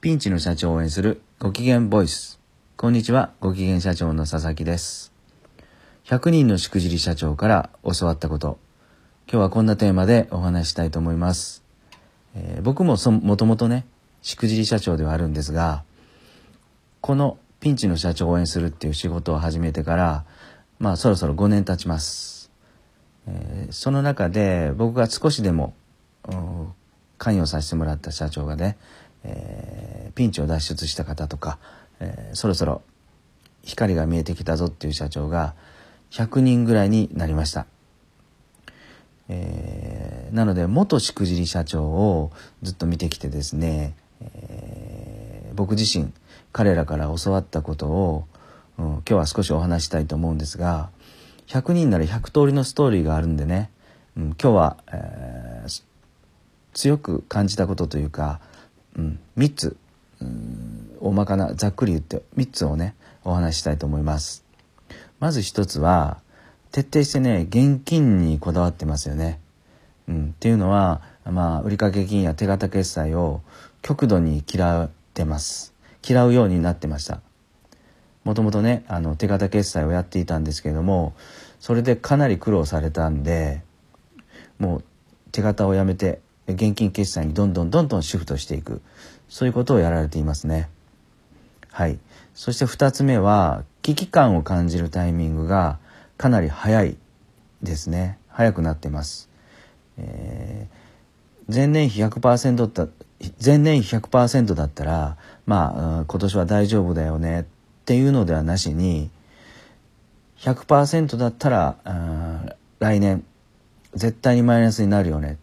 ピンチの社長を応援するご機嫌ボイス。こんにちは、ご機嫌社長の佐々木です。100人のしくじり社長から教わったこと。今日はこんなテーマでお話したいと思います。えー、僕もそもともとね、しくじり社長ではあるんですが、このピンチの社長を応援するっていう仕事を始めてから、まあそろそろ5年経ちます。えー、その中で僕が少しでも関与させてもらった社長がね、えー、ピンチを脱出した方とか、えー、そろそろ光が見えてきたぞっていう社長が100人ぐらいになりました。えー、なので元しくじり社長をずっと見てきてですね、えー、僕自身彼らから教わったことを、うん、今日は少しお話したいと思うんですが100人なら100通りのストーリーがあるんでね、うん、今日は、えー、強く感じたことというか、うん、3つ、うん、大まかなざっくり言って3つをねお話ししたいと思います。まず1つは徹底してね現金にこだわってますよね、うん、っていうのはまあ売掛金や手形決済を極度に嫌ってます。嫌うようになってました。もともとねあの手形決済をやっていたんですけれどもそれでかなり苦労されたんでもう手形をやめて現金決済にどんどんどんどんシフトしていく。そういうことをやられていますね。はい。そして2つ目は危機感を感じるタイミングがかなり早いですね。早くなってます、えー、前年比100%だ前年比100%だったらまあ今年は大丈夫だよねっていうのではなしに100%だったら来年絶対にマイナスになるよね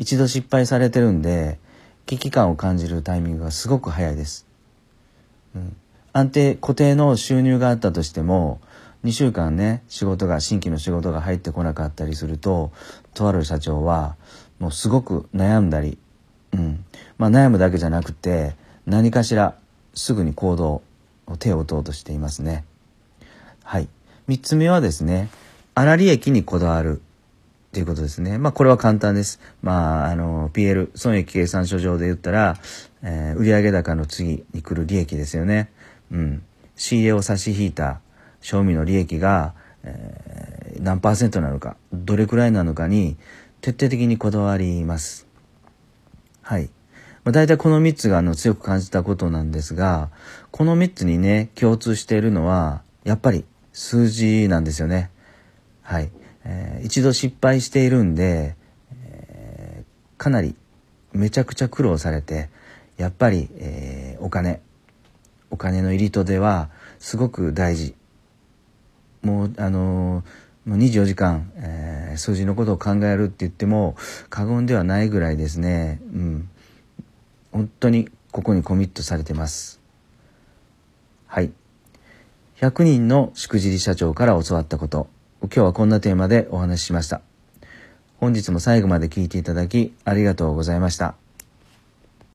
一度失敗されてるんで危機感を感じるタイミングがすごく早いです、うん、安定固定の収入があったとしても2週間ね仕事が新規の仕事が入ってこなかったりするととある社長はもうすごく悩んだり、うん。まあ、悩むだけじゃなくて何かしらすぐに行動を手を打とうとしていますね。はい。3つ目はですね粗利益にこだわる。ということですね。まあ、これは簡単です。まあ、あの、PL、損益計算書上で言ったら、えー、売上高の次に来る利益ですよね。うん。仕入れを差し引いた賞味の利益が、えー、何パーセントなのか、どれくらいなのかに、徹底的にこだわります。はい。まあ、大体この3つがあの強く感じたことなんですが、この3つにね、共通しているのは、やっぱり数字なんですよね。はい。えー、一度失敗しているんで、えー、かなりめちゃくちゃ苦労されてやっぱり、えー、お金お金の入りとではすごく大事。もうあのもう24時間、えー、数字のことを考えるって言っても過言ではないぐらいですね。うん。本当にここにコミットされてます。はい。100人のしくじり社長から教わったこと。今日はこんなテーマでお話ししました。本日も最後まで聞いていただきありがとうございました。